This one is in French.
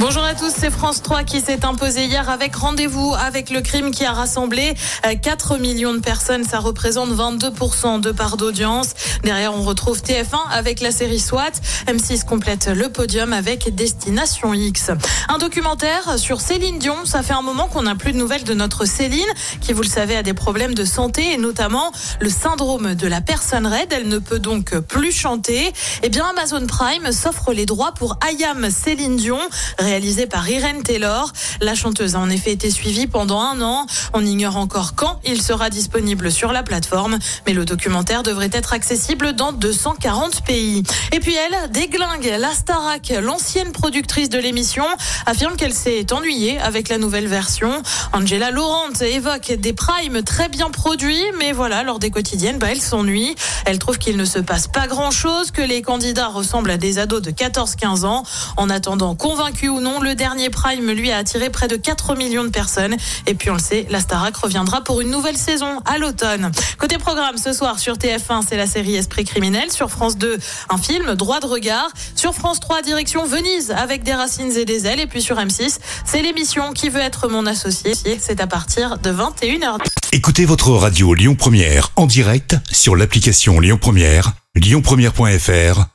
Bonjour à tous, c'est France 3 qui s'est imposé hier avec rendez-vous avec le crime qui a rassemblé 4 euh, millions de personnes. Ça représente 22% de part d'audience. Derrière, on retrouve TF1 avec la série SWAT. M6 complète le podium avec Destination X. Un documentaire sur Céline Dion. Ça fait un moment qu'on n'a plus de nouvelles de notre Céline, qui, vous le savez, a des problèmes de santé et notamment le syndrome de la personne raide. Elle ne peut donc plus chanter. Eh bien, Amazon Prime s'offre les droits pour Ayam Céline Dion réalisé par Irene Taylor. La chanteuse a en effet été suivie pendant un an. On ignore encore quand il sera disponible sur la plateforme, mais le documentaire devrait être accessible dans 240 pays. Et puis elle déglingue la Starac, l'ancienne productrice de l'émission, affirme qu'elle s'est ennuyée avec la nouvelle version. Angela Laurent évoque des primes très bien produits, mais voilà, lors des quotidiennes, bah, elle s'ennuie. Elle trouve qu'il ne se passe pas grand chose, que les candidats ressemblent à des ados de 14-15 ans. En attendant, convaincu ou non, le dernier Prime, lui, a attiré près de 4 millions de personnes. Et puis, on le sait, la Starac reviendra pour une nouvelle saison à l'automne. Côté programme, ce soir sur TF1, c'est la série Esprit criminel. Sur France 2, un film, Droit de regard. Sur France 3, direction Venise, avec des racines et des ailes. Et puis sur M6, c'est l'émission Qui veut être mon associé. C'est à partir de 21h. Écoutez votre radio Lyon Première en direct sur l'application Lyon Première, lyonpremière.fr